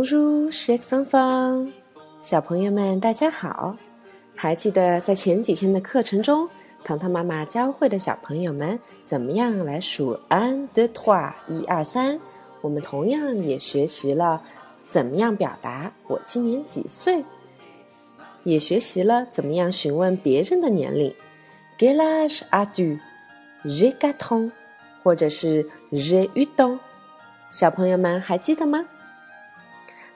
Bonjour, chers enfants，小朋友们，大家好！还记得在前几天的课程中，糖糖妈妈教会了小朋友们怎么样来数 un d e t r o i 一二三。我们同样也学习了怎么样表达我今年几岁，也学习了怎么样询问别人的年龄。Quel âge as-tu？J'ai quatre ans，或者是 J'ai huit ans。小朋友们还记得吗？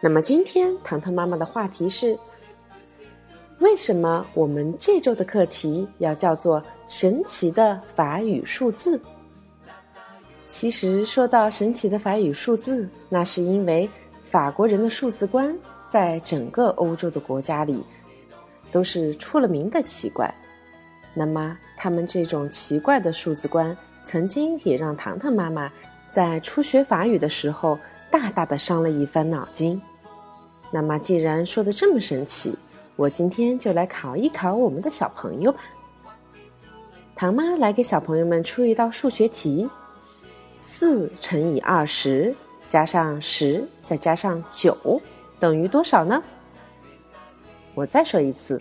那么今天糖糖妈妈的话题是：为什么我们这周的课题要叫做“神奇的法语数字”？其实说到神奇的法语数字，那是因为法国人的数字观在整个欧洲的国家里都是出了名的奇怪。那么他们这种奇怪的数字观，曾经也让糖糖妈妈在初学法语的时候大大的伤了一番脑筋。那么，既然说的这么神奇，我今天就来考一考我们的小朋友吧。唐妈来给小朋友们出一道数学题：四乘以二十加上十再加上九等于多少呢？我再说一次：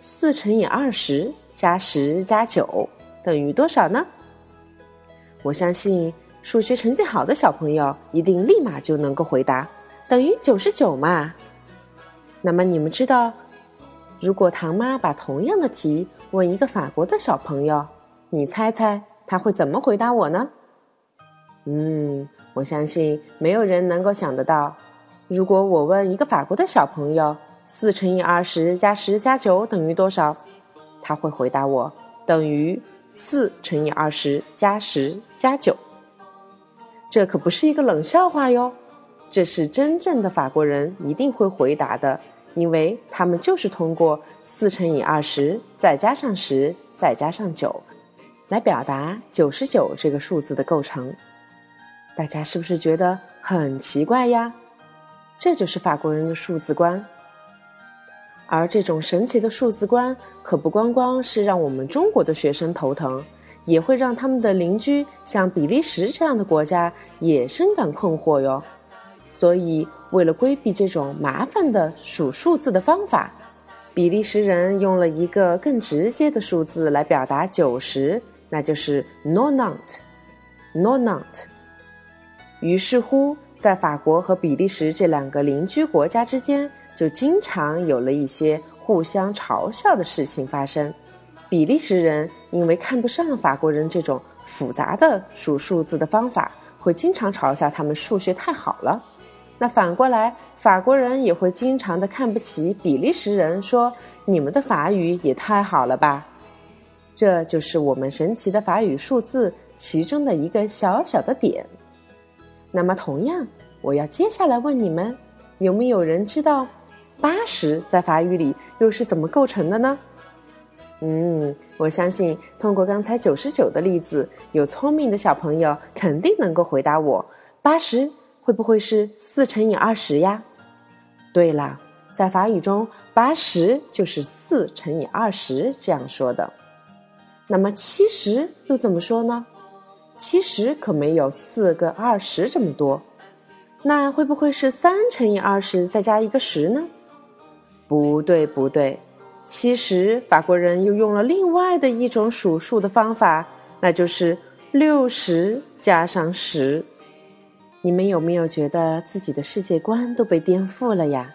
四乘以二十加十加九等于多少呢？我相信数学成绩好的小朋友一定立马就能够回答。等于九十九嘛？那么你们知道，如果唐妈把同样的题问一个法国的小朋友，你猜猜他会怎么回答我呢？嗯，我相信没有人能够想得到，如果我问一个法国的小朋友，四乘以二十加十加九等于多少，他会回答我等于四乘以二十加十加九。这可不是一个冷笑话哟。这是真正的法国人一定会回答的，因为他们就是通过四乘以二十再加上十再加上九，来表达九十九这个数字的构成。大家是不是觉得很奇怪呀？这就是法国人的数字观。而这种神奇的数字观，可不光光是让我们中国的学生头疼，也会让他们的邻居像比利时这样的国家也深感困惑哟。所以，为了规避这种麻烦的数数字的方法，比利时人用了一个更直接的数字来表达九十，那就是 nonant，nonant。于是乎，在法国和比利时这两个邻居国家之间，就经常有了一些互相嘲笑的事情发生。比利时人因为看不上法国人这种复杂的数数字的方法。会经常嘲笑他们数学太好了，那反过来，法国人也会经常的看不起比利时人，说你们的法语也太好了吧？这就是我们神奇的法语数字其中的一个小小的点。那么，同样，我要接下来问你们，有没有人知道八十在法语里又是怎么构成的呢？嗯，我相信通过刚才九十九的例子，有聪明的小朋友肯定能够回答我：八十会不会是四乘以二十呀？对啦，在法语中，八十就是四乘以二十这样说的。那么七十又怎么说呢？七十可没有四个二十这么多，那会不会是三乘以二十再加一个十呢？不对，不对。其实法国人又用了另外的一种数数的方法，那就是六十加上十。你们有没有觉得自己的世界观都被颠覆了呀？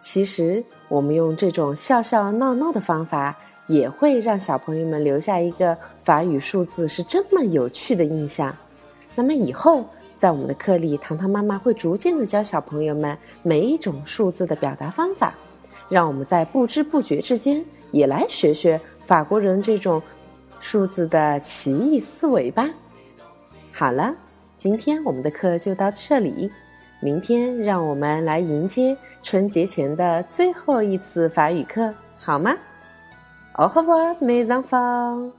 其实我们用这种笑笑闹闹的方法，也会让小朋友们留下一个法语数字是这么有趣的印象。那么以后在我们的课里，糖糖妈妈会逐渐的教小朋友们每一种数字的表达方法。让我们在不知不觉之间也来学学法国人这种数字的奇异思维吧。好了，今天我们的课就到这里，明天让我们来迎接春节前的最后一次法语课，好吗？Au revoir, mes enfants.